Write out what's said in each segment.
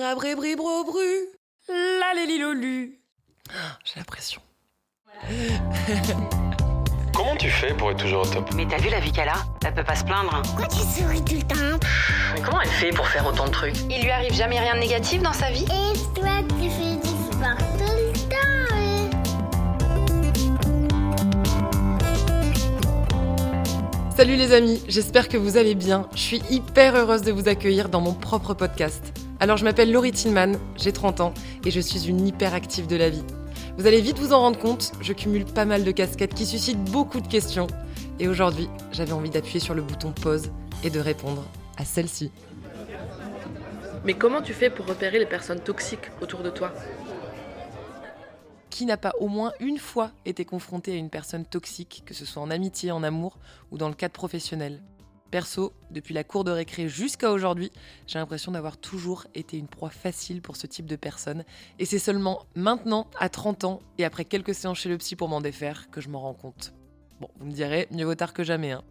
Rabribribro-bru. La lélilolu. J'ai la pression. Comment tu fais pour être toujours au top? Mais t'as vu la vie qu'elle a? Elle peut pas se plaindre. Pourquoi tu souris tout le temps? Mais comment elle fait pour faire autant de trucs? Il lui arrive jamais rien de négatif dans sa vie? Et toi, tu fais du sport tout le temps hein? Salut les amis, j'espère que vous allez bien. Je suis hyper heureuse de vous accueillir dans mon propre podcast. Alors je m'appelle Laurie Tillman, j'ai 30 ans et je suis une hyperactive de la vie. Vous allez vite vous en rendre compte, je cumule pas mal de casquettes qui suscitent beaucoup de questions. Et aujourd'hui, j'avais envie d'appuyer sur le bouton pause et de répondre à celle-ci. Mais comment tu fais pour repérer les personnes toxiques autour de toi? Qui n'a pas au moins une fois été confronté à une personne toxique, que ce soit en amitié, en amour ou dans le cadre professionnel? Perso, depuis la cour de récré jusqu'à aujourd'hui, j'ai l'impression d'avoir toujours été une proie facile pour ce type de personne. Et c'est seulement maintenant, à 30 ans, et après quelques séances chez le psy pour m'en défaire, que je m'en rends compte. Bon, vous me direz, mieux vaut tard que jamais. Hein.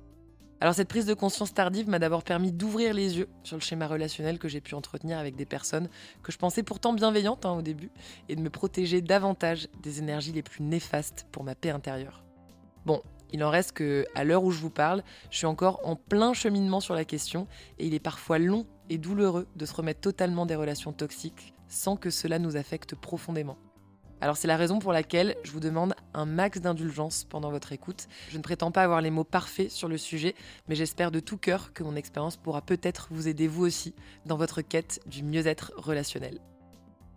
Alors cette prise de conscience tardive m'a d'abord permis d'ouvrir les yeux sur le schéma relationnel que j'ai pu entretenir avec des personnes que je pensais pourtant bienveillantes hein, au début, et de me protéger davantage des énergies les plus néfastes pour ma paix intérieure. Bon, il en reste que, à l'heure où je vous parle, je suis encore en plein cheminement sur la question et il est parfois long et douloureux de se remettre totalement des relations toxiques sans que cela nous affecte profondément. Alors c'est la raison pour laquelle je vous demande un max d'indulgence pendant votre écoute. Je ne prétends pas avoir les mots parfaits sur le sujet, mais j'espère de tout cœur que mon expérience pourra peut-être vous aider vous aussi dans votre quête du mieux-être relationnel.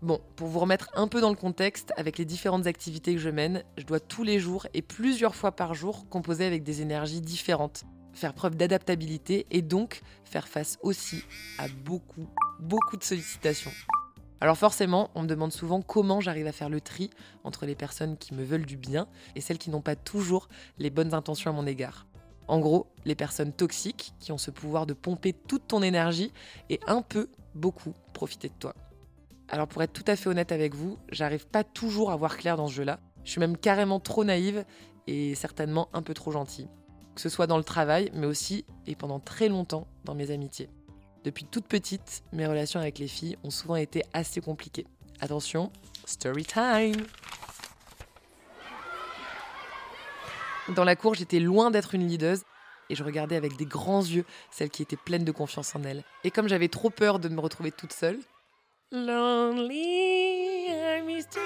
Bon, pour vous remettre un peu dans le contexte, avec les différentes activités que je mène, je dois tous les jours et plusieurs fois par jour composer avec des énergies différentes, faire preuve d'adaptabilité et donc faire face aussi à beaucoup, beaucoup de sollicitations. Alors forcément, on me demande souvent comment j'arrive à faire le tri entre les personnes qui me veulent du bien et celles qui n'ont pas toujours les bonnes intentions à mon égard. En gros, les personnes toxiques qui ont ce pouvoir de pomper toute ton énergie et un peu, beaucoup, profiter de toi. Alors pour être tout à fait honnête avec vous, j'arrive pas toujours à voir clair dans ce jeu-là. Je suis même carrément trop naïve et certainement un peu trop gentille. Que ce soit dans le travail, mais aussi et pendant très longtemps dans mes amitiés. Depuis toute petite, mes relations avec les filles ont souvent été assez compliquées. Attention, story time Dans la cour, j'étais loin d'être une leaduse et je regardais avec des grands yeux celle qui était pleine de confiance en elle. Et comme j'avais trop peur de me retrouver toute seule, Lonely, I'm Mr.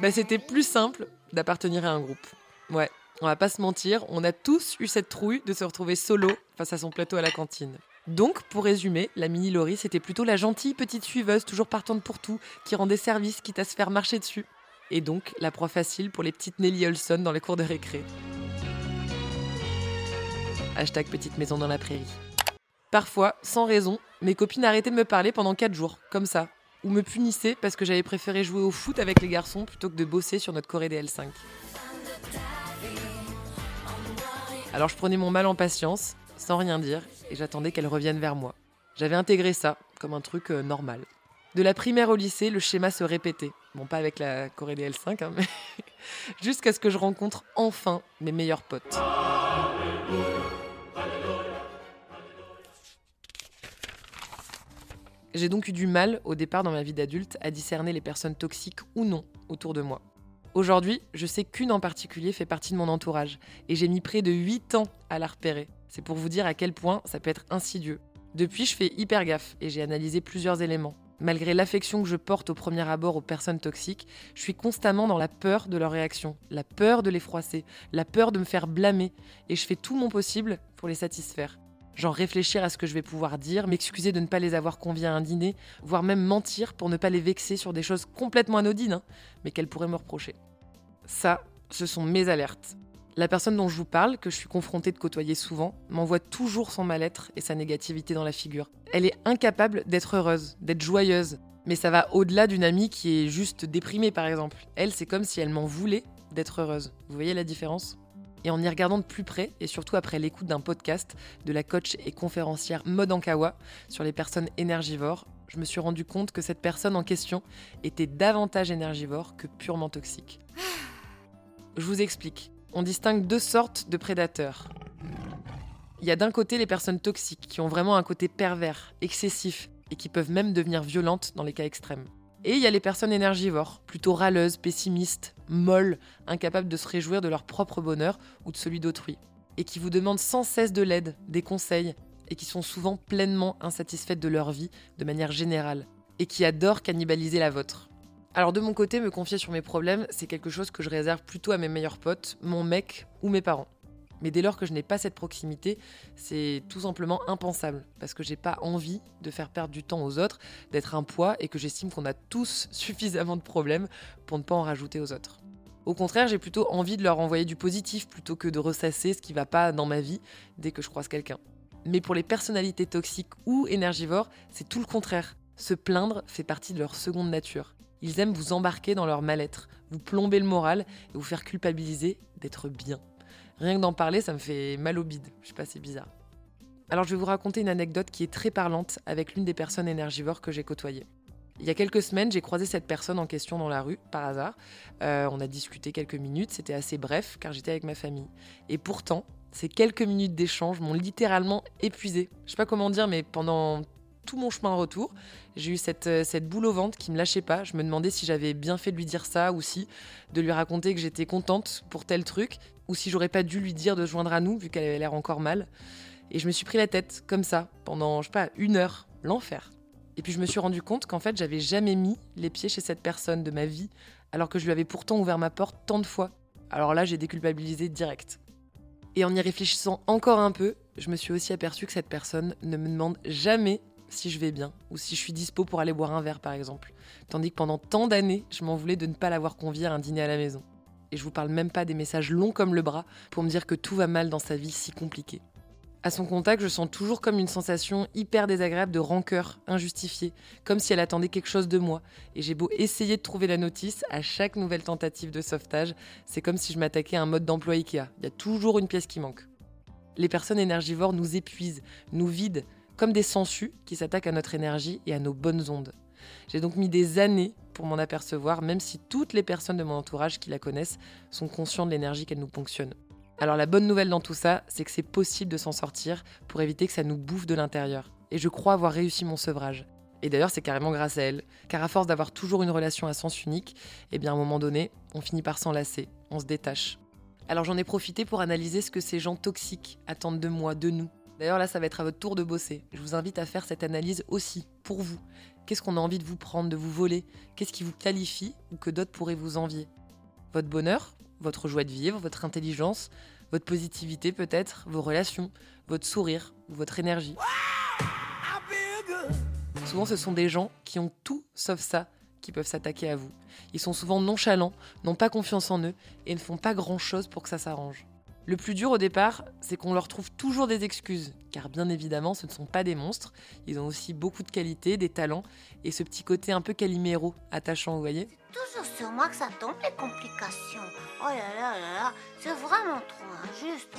Bah, c'était plus simple d'appartenir à un groupe. Ouais, on va pas se mentir, on a tous eu cette trouille de se retrouver solo face à son plateau à la cantine. Donc, pour résumer, la mini Laurie, c'était plutôt la gentille petite suiveuse, toujours partante pour tout, qui rendait service quitte à se faire marcher dessus. Et donc, la proie facile pour les petites Nelly Olson dans les cours de récré. Hashtag petite maison dans la prairie. Parfois, sans raison, mes copines arrêtaient de me parler pendant 4 jours, comme ça, ou me punissaient parce que j'avais préféré jouer au foot avec les garçons plutôt que de bosser sur notre Corée DL5. Alors je prenais mon mal en patience, sans rien dire, et j'attendais qu'elles reviennent vers moi. J'avais intégré ça comme un truc euh, normal. De la primaire au lycée, le schéma se répétait. Bon, pas avec la Corée DL5, hein, mais jusqu'à ce que je rencontre enfin mes meilleurs potes. J'ai donc eu du mal, au départ dans ma vie d'adulte, à discerner les personnes toxiques ou non autour de moi. Aujourd'hui, je sais qu'une en particulier fait partie de mon entourage, et j'ai mis près de 8 ans à la repérer. C'est pour vous dire à quel point ça peut être insidieux. Depuis, je fais hyper gaffe, et j'ai analysé plusieurs éléments. Malgré l'affection que je porte au premier abord aux personnes toxiques, je suis constamment dans la peur de leur réaction, la peur de les froisser, la peur de me faire blâmer, et je fais tout mon possible pour les satisfaire genre réfléchir à ce que je vais pouvoir dire, m'excuser de ne pas les avoir conviés à un dîner, voire même mentir pour ne pas les vexer sur des choses complètement anodines, hein, mais qu'elles pourraient me reprocher. Ça, ce sont mes alertes. La personne dont je vous parle, que je suis confrontée de côtoyer souvent, m'envoie toujours son mal-être et sa négativité dans la figure. Elle est incapable d'être heureuse, d'être joyeuse, mais ça va au-delà d'une amie qui est juste déprimée par exemple. Elle, c'est comme si elle m'en voulait d'être heureuse. Vous voyez la différence? Et en y regardant de plus près, et surtout après l'écoute d'un podcast de la coach et conférencière Maud Ankawa sur les personnes énergivores, je me suis rendu compte que cette personne en question était davantage énergivore que purement toxique. Je vous explique. On distingue deux sortes de prédateurs. Il y a d'un côté les personnes toxiques qui ont vraiment un côté pervers, excessif, et qui peuvent même devenir violentes dans les cas extrêmes. Et il y a les personnes énergivores, plutôt râleuses, pessimistes, molles, incapables de se réjouir de leur propre bonheur ou de celui d'autrui, et qui vous demandent sans cesse de l'aide, des conseils, et qui sont souvent pleinement insatisfaites de leur vie de manière générale, et qui adorent cannibaliser la vôtre. Alors de mon côté, me confier sur mes problèmes, c'est quelque chose que je réserve plutôt à mes meilleurs potes, mon mec ou mes parents. Mais dès lors que je n'ai pas cette proximité, c'est tout simplement impensable, parce que j'ai pas envie de faire perdre du temps aux autres, d'être un poids et que j'estime qu'on a tous suffisamment de problèmes pour ne pas en rajouter aux autres. Au contraire, j'ai plutôt envie de leur envoyer du positif plutôt que de ressasser ce qui va pas dans ma vie dès que je croise quelqu'un. Mais pour les personnalités toxiques ou énergivores, c'est tout le contraire. Se plaindre fait partie de leur seconde nature. Ils aiment vous embarquer dans leur mal-être, vous plomber le moral et vous faire culpabiliser d'être bien. Rien que d'en parler, ça me fait mal au bide. Je sais pas, c'est bizarre. Alors je vais vous raconter une anecdote qui est très parlante avec l'une des personnes énergivores que j'ai côtoyées. Il y a quelques semaines, j'ai croisé cette personne en question dans la rue, par hasard. Euh, on a discuté quelques minutes, c'était assez bref car j'étais avec ma famille. Et pourtant, ces quelques minutes d'échange m'ont littéralement épuisé. Je sais pas comment dire, mais pendant tout mon chemin de retour, j'ai eu cette, euh, cette boule au ventre qui me lâchait pas. Je me demandais si j'avais bien fait de lui dire ça ou si de lui raconter que j'étais contente pour tel truc ou si j'aurais pas dû lui dire de se joindre à nous vu qu'elle avait l'air encore mal. Et je me suis pris la tête comme ça pendant, je sais pas, une heure, l'enfer. Et puis je me suis rendu compte qu'en fait j'avais jamais mis les pieds chez cette personne de ma vie alors que je lui avais pourtant ouvert ma porte tant de fois. Alors là j'ai déculpabilisé direct. Et en y réfléchissant encore un peu, je me suis aussi aperçu que cette personne ne me demande jamais si je vais bien ou si je suis dispo pour aller boire un verre par exemple. Tandis que pendant tant d'années, je m'en voulais de ne pas l'avoir conviée à un dîner à la maison. Et je vous parle même pas des messages longs comme le bras pour me dire que tout va mal dans sa vie si compliquée. À son contact, je sens toujours comme une sensation hyper désagréable de rancœur injustifiée, comme si elle attendait quelque chose de moi. Et j'ai beau essayer de trouver la notice, à chaque nouvelle tentative de sauvetage, c'est comme si je m'attaquais à un mode d'emploi IKEA. Il y a toujours une pièce qui manque. Les personnes énergivores nous épuisent, nous vident, comme des sangsues qui s'attaquent à notre énergie et à nos bonnes ondes. J'ai donc mis des années pour m'en apercevoir, même si toutes les personnes de mon entourage qui la connaissent sont conscientes de l'énergie qu'elle nous ponctionne. Alors la bonne nouvelle dans tout ça, c'est que c'est possible de s'en sortir pour éviter que ça nous bouffe de l'intérieur. Et je crois avoir réussi mon sevrage. Et d'ailleurs, c'est carrément grâce à elle, car à force d'avoir toujours une relation à sens unique, eh bien à un moment donné, on finit par s'enlacer, on se détache. Alors j'en ai profité pour analyser ce que ces gens toxiques attendent de moi, de nous. D'ailleurs là, ça va être à votre tour de bosser. Je vous invite à faire cette analyse aussi, pour vous. Qu'est-ce qu'on a envie de vous prendre, de vous voler? Qu'est-ce qui vous qualifie ou que d'autres pourraient vous envier? Votre bonheur votre joie de vivre, votre intelligence, votre positivité peut-être, vos relations, votre sourire ou votre énergie. Souvent ce sont des gens qui ont tout sauf ça qui peuvent s'attaquer à vous. Ils sont souvent nonchalants, n'ont pas confiance en eux et ne font pas grand-chose pour que ça s'arrange. Le plus dur au départ, c'est qu'on leur trouve toujours des excuses, car bien évidemment, ce ne sont pas des monstres, ils ont aussi beaucoup de qualités, des talents, et ce petit côté un peu caliméro, attachant, vous voyez Toujours sur moi que ça tombe les complications. Oh là là là là, c'est vraiment trop injuste.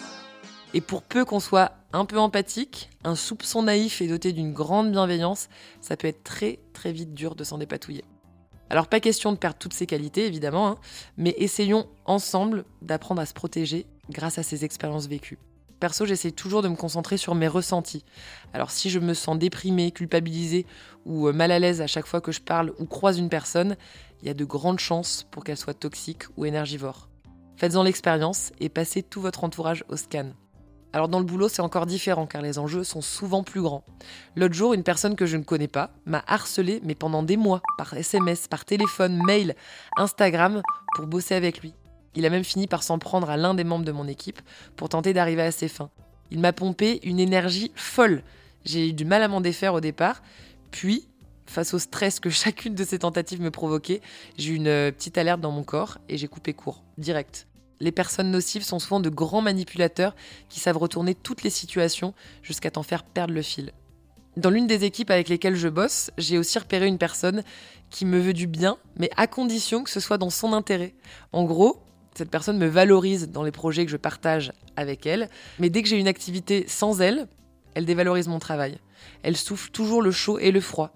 Et pour peu qu'on soit un peu empathique, un soupçon naïf et doté d'une grande bienveillance, ça peut être très très vite dur de s'en dépatouiller. Alors pas question de perdre toutes ces qualités évidemment, hein, mais essayons ensemble d'apprendre à se protéger grâce à ces expériences vécues. Perso, j'essaie toujours de me concentrer sur mes ressentis. Alors si je me sens déprimée, culpabilisée ou euh, mal à l'aise à chaque fois que je parle ou croise une personne, il y a de grandes chances pour qu'elle soit toxique ou énergivore. Faites-en l'expérience et passez tout votre entourage au scan. Alors dans le boulot, c'est encore différent car les enjeux sont souvent plus grands. L'autre jour, une personne que je ne connais pas m'a harcelé, mais pendant des mois, par SMS, par téléphone, mail, Instagram, pour bosser avec lui. Il a même fini par s'en prendre à l'un des membres de mon équipe pour tenter d'arriver à ses fins. Il m'a pompé une énergie folle. J'ai eu du mal à m'en défaire au départ, puis, face au stress que chacune de ces tentatives me provoquait, j'ai eu une euh, petite alerte dans mon corps et j'ai coupé court, direct. Les personnes nocives sont souvent de grands manipulateurs qui savent retourner toutes les situations jusqu'à t'en faire perdre le fil. Dans l'une des équipes avec lesquelles je bosse, j'ai aussi repéré une personne qui me veut du bien, mais à condition que ce soit dans son intérêt. En gros, cette personne me valorise dans les projets que je partage avec elle, mais dès que j'ai une activité sans elle, elle dévalorise mon travail. Elle souffle toujours le chaud et le froid.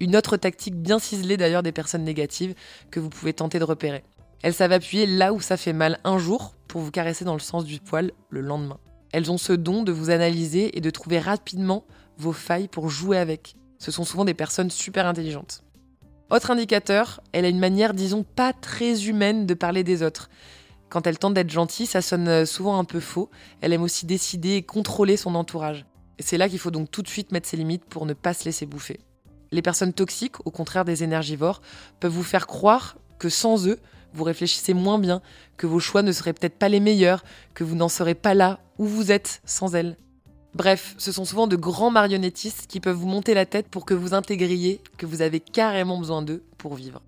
Une autre tactique bien ciselée d'ailleurs des personnes négatives que vous pouvez tenter de repérer. Elles savent appuyer là où ça fait mal un jour pour vous caresser dans le sens du poil le lendemain. Elles ont ce don de vous analyser et de trouver rapidement vos failles pour jouer avec. Ce sont souvent des personnes super intelligentes. Autre indicateur, elle a une manière, disons, pas très humaine de parler des autres. Quand elle tente d'être gentille, ça sonne souvent un peu faux. Elle aime aussi décider et contrôler son entourage. C'est là qu'il faut donc tout de suite mettre ses limites pour ne pas se laisser bouffer. Les personnes toxiques, au contraire des énergivores, peuvent vous faire croire que sans eux, vous réfléchissez moins bien, que vos choix ne seraient peut-être pas les meilleurs, que vous n'en serez pas là où vous êtes sans elles. Bref, ce sont souvent de grands marionnettistes qui peuvent vous monter la tête pour que vous intégriez que vous avez carrément besoin d'eux pour vivre.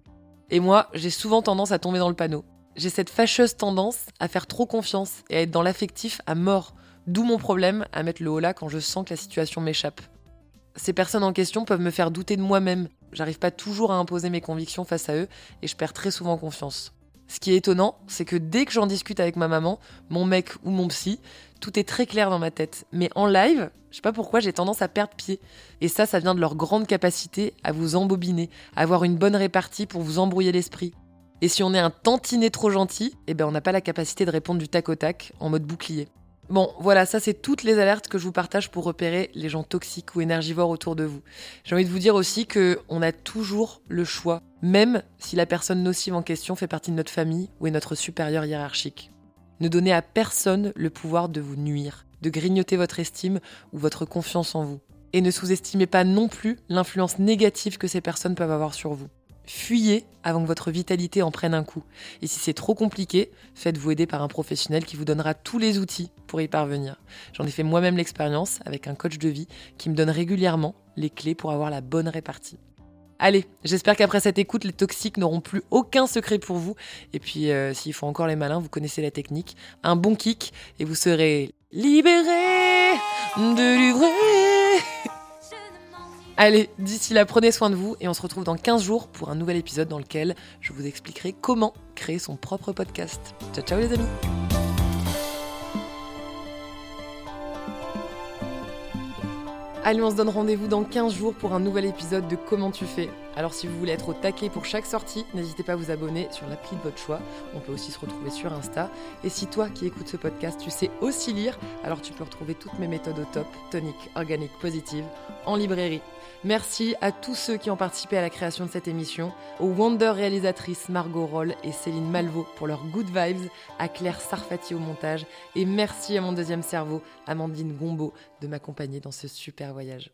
Et moi, j'ai souvent tendance à tomber dans le panneau. J'ai cette fâcheuse tendance à faire trop confiance et à être dans l'affectif à mort, d'où mon problème à mettre le haut là quand je sens que la situation m'échappe. Ces personnes en question peuvent me faire douter de moi-même. J'arrive pas toujours à imposer mes convictions face à eux et je perds très souvent confiance. Ce qui est étonnant, c'est que dès que j'en discute avec ma maman, mon mec ou mon psy, tout est très clair dans ma tête. Mais en live, je sais pas pourquoi j'ai tendance à perdre pied. Et ça, ça vient de leur grande capacité à vous embobiner, à avoir une bonne répartie pour vous embrouiller l'esprit. Et si on est un tantinet trop gentil, eh ben on n'a pas la capacité de répondre du tac au tac en mode bouclier. Bon, voilà, ça c'est toutes les alertes que je vous partage pour repérer les gens toxiques ou énergivores autour de vous. J'ai envie de vous dire aussi que on a toujours le choix, même si la personne nocive en question fait partie de notre famille ou est notre supérieur hiérarchique. Ne donnez à personne le pouvoir de vous nuire, de grignoter votre estime ou votre confiance en vous. Et ne sous-estimez pas non plus l'influence négative que ces personnes peuvent avoir sur vous. Fuyez avant que votre vitalité en prenne un coup. Et si c'est trop compliqué, faites-vous aider par un professionnel qui vous donnera tous les outils pour y parvenir. J'en ai fait moi-même l'expérience avec un coach de vie qui me donne régulièrement les clés pour avoir la bonne répartie. Allez, j'espère qu'après cette écoute, les toxiques n'auront plus aucun secret pour vous. Et puis, euh, s'il faut encore les malins, vous connaissez la technique. Un bon kick et vous serez libéré de livrer. Allez, d'ici là, prenez soin de vous et on se retrouve dans 15 jours pour un nouvel épisode dans lequel je vous expliquerai comment créer son propre podcast. Ciao ciao les amis Allez, on se donne rendez-vous dans 15 jours pour un nouvel épisode de Comment tu fais? Alors si vous voulez être au taquet pour chaque sortie, n'hésitez pas à vous abonner sur l'appli de votre choix. On peut aussi se retrouver sur Insta. Et si toi qui écoutes ce podcast, tu sais aussi lire, alors tu peux retrouver toutes mes méthodes au top, tonique, organique, positive, en librairie. Merci à tous ceux qui ont participé à la création de cette émission, aux Wonder réalisatrices Margot Roll et Céline Malvaux pour leurs good vibes, à Claire Sarfati au montage, et merci à mon deuxième cerveau, Amandine Gombeau, de m'accompagner dans ce super voyage.